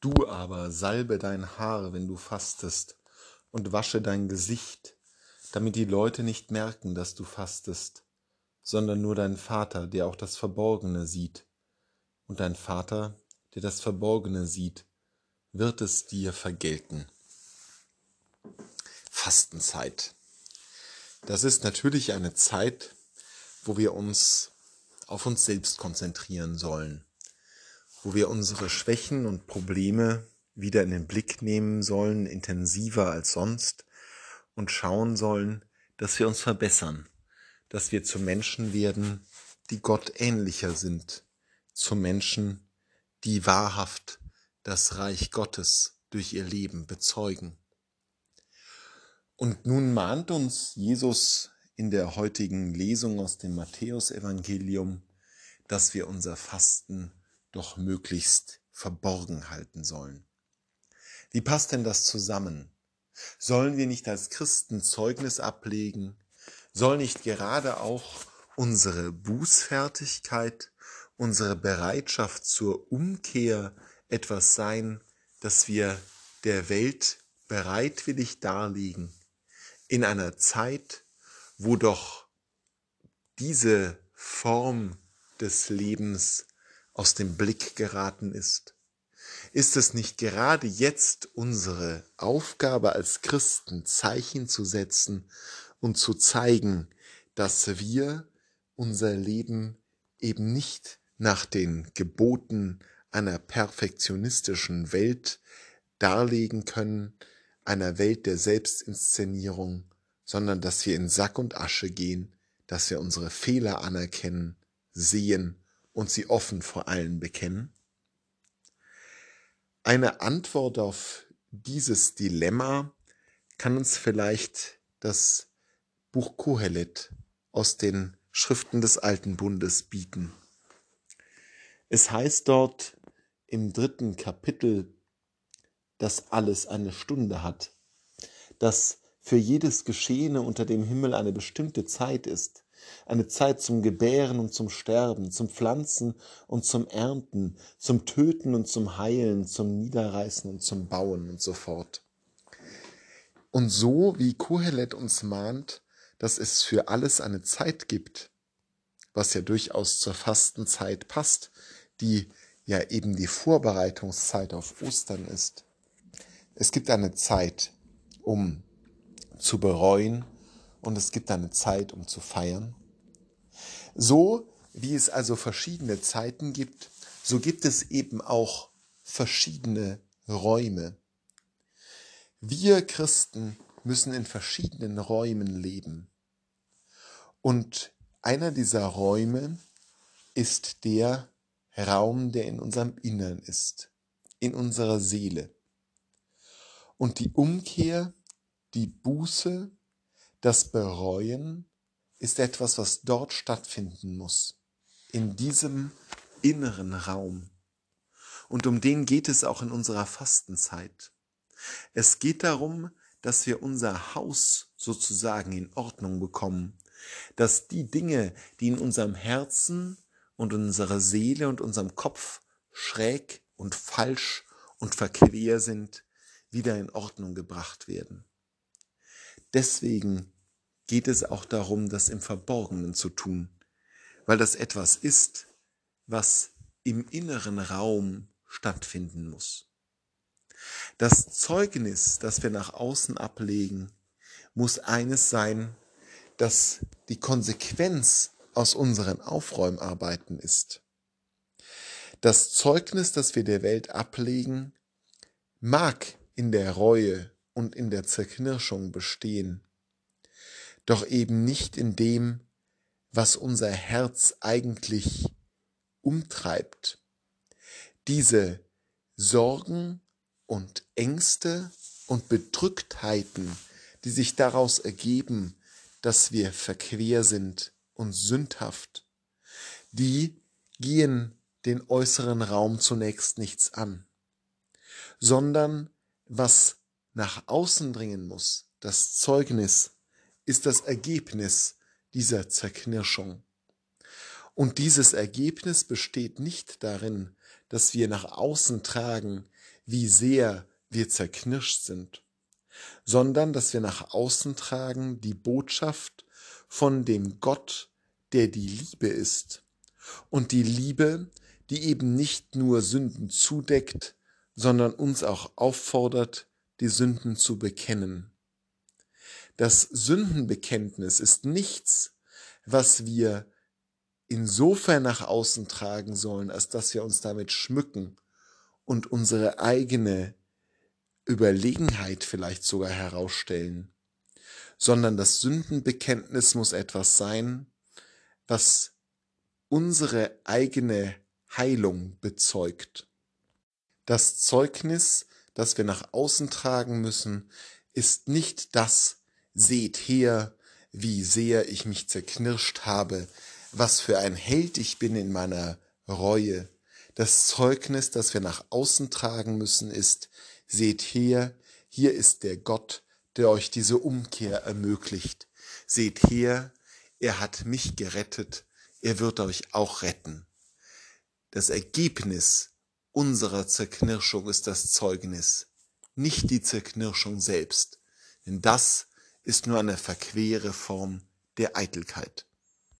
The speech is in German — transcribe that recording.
Du aber salbe dein Haar, wenn du fastest, und wasche dein Gesicht, damit die Leute nicht merken, dass du fastest, sondern nur dein Vater, der auch das Verborgene sieht. Und dein Vater, der das Verborgene sieht, wird es dir vergelten. Fastenzeit. Das ist natürlich eine Zeit, wo wir uns auf uns selbst konzentrieren sollen, wo wir unsere Schwächen und Probleme wieder in den Blick nehmen sollen, intensiver als sonst, und schauen sollen, dass wir uns verbessern, dass wir zu Menschen werden, die Gott ähnlicher sind, zu Menschen, die wahrhaft das Reich Gottes durch ihr Leben bezeugen. Und nun mahnt uns Jesus in der heutigen Lesung aus dem Matthäusevangelium, dass wir unser Fasten doch möglichst verborgen halten sollen. Wie passt denn das zusammen? Sollen wir nicht als Christen Zeugnis ablegen? Soll nicht gerade auch unsere Bußfertigkeit, unsere Bereitschaft zur Umkehr etwas sein, das wir der Welt bereitwillig darlegen? in einer Zeit, wo doch diese Form des Lebens aus dem Blick geraten ist? Ist es nicht gerade jetzt unsere Aufgabe als Christen, Zeichen zu setzen und zu zeigen, dass wir unser Leben eben nicht nach den Geboten einer perfektionistischen Welt darlegen können, einer Welt der Selbstinszenierung, sondern dass wir in Sack und Asche gehen, dass wir unsere Fehler anerkennen, sehen und sie offen vor allen bekennen? Eine Antwort auf dieses Dilemma kann uns vielleicht das Buch Kohelet aus den Schriften des Alten Bundes bieten. Es heißt dort im dritten Kapitel dass alles eine Stunde hat, dass für jedes Geschehene unter dem Himmel eine bestimmte Zeit ist, eine Zeit zum Gebären und zum Sterben, zum Pflanzen und zum Ernten, zum Töten und zum Heilen, zum Niederreißen und zum Bauen und so fort. Und so wie Kohelet uns mahnt, dass es für alles eine Zeit gibt, was ja durchaus zur Fastenzeit passt, die ja eben die Vorbereitungszeit auf Ostern ist, es gibt eine Zeit, um zu bereuen und es gibt eine Zeit, um zu feiern. So wie es also verschiedene Zeiten gibt, so gibt es eben auch verschiedene Räume. Wir Christen müssen in verschiedenen Räumen leben. Und einer dieser Räume ist der Raum, der in unserem Innern ist, in unserer Seele. Und die Umkehr, die Buße, das Bereuen ist etwas, was dort stattfinden muss, in diesem inneren Raum. Und um den geht es auch in unserer Fastenzeit. Es geht darum, dass wir unser Haus sozusagen in Ordnung bekommen, dass die Dinge, die in unserem Herzen und unserer Seele und unserem Kopf schräg und falsch und verquer sind, wieder in Ordnung gebracht werden. Deswegen geht es auch darum, das im Verborgenen zu tun, weil das etwas ist, was im inneren Raum stattfinden muss. Das Zeugnis, das wir nach außen ablegen, muss eines sein, dass die Konsequenz aus unseren Aufräumarbeiten ist. Das Zeugnis, das wir der Welt ablegen, mag in der Reue und in der Zerknirschung bestehen, doch eben nicht in dem, was unser Herz eigentlich umtreibt. Diese Sorgen und Ängste und Bedrücktheiten, die sich daraus ergeben, dass wir verquer sind und sündhaft, die gehen den äußeren Raum zunächst nichts an, sondern was nach außen dringen muss, das Zeugnis, ist das Ergebnis dieser Zerknirschung. Und dieses Ergebnis besteht nicht darin, dass wir nach außen tragen, wie sehr wir zerknirscht sind, sondern dass wir nach außen tragen die Botschaft von dem Gott, der die Liebe ist. Und die Liebe, die eben nicht nur Sünden zudeckt, sondern uns auch auffordert, die Sünden zu bekennen. Das Sündenbekenntnis ist nichts, was wir insofern nach außen tragen sollen, als dass wir uns damit schmücken und unsere eigene Überlegenheit vielleicht sogar herausstellen, sondern das Sündenbekenntnis muss etwas sein, was unsere eigene Heilung bezeugt. Das Zeugnis, das wir nach außen tragen müssen, ist nicht das, seht her, wie sehr ich mich zerknirscht habe, was für ein Held ich bin in meiner Reue. Das Zeugnis, das wir nach außen tragen müssen, ist, seht her, hier ist der Gott, der euch diese Umkehr ermöglicht. Seht her, er hat mich gerettet, er wird euch auch retten. Das Ergebnis unserer Zerknirschung ist das Zeugnis, nicht die Zerknirschung selbst, denn das ist nur eine verquere Form der Eitelkeit.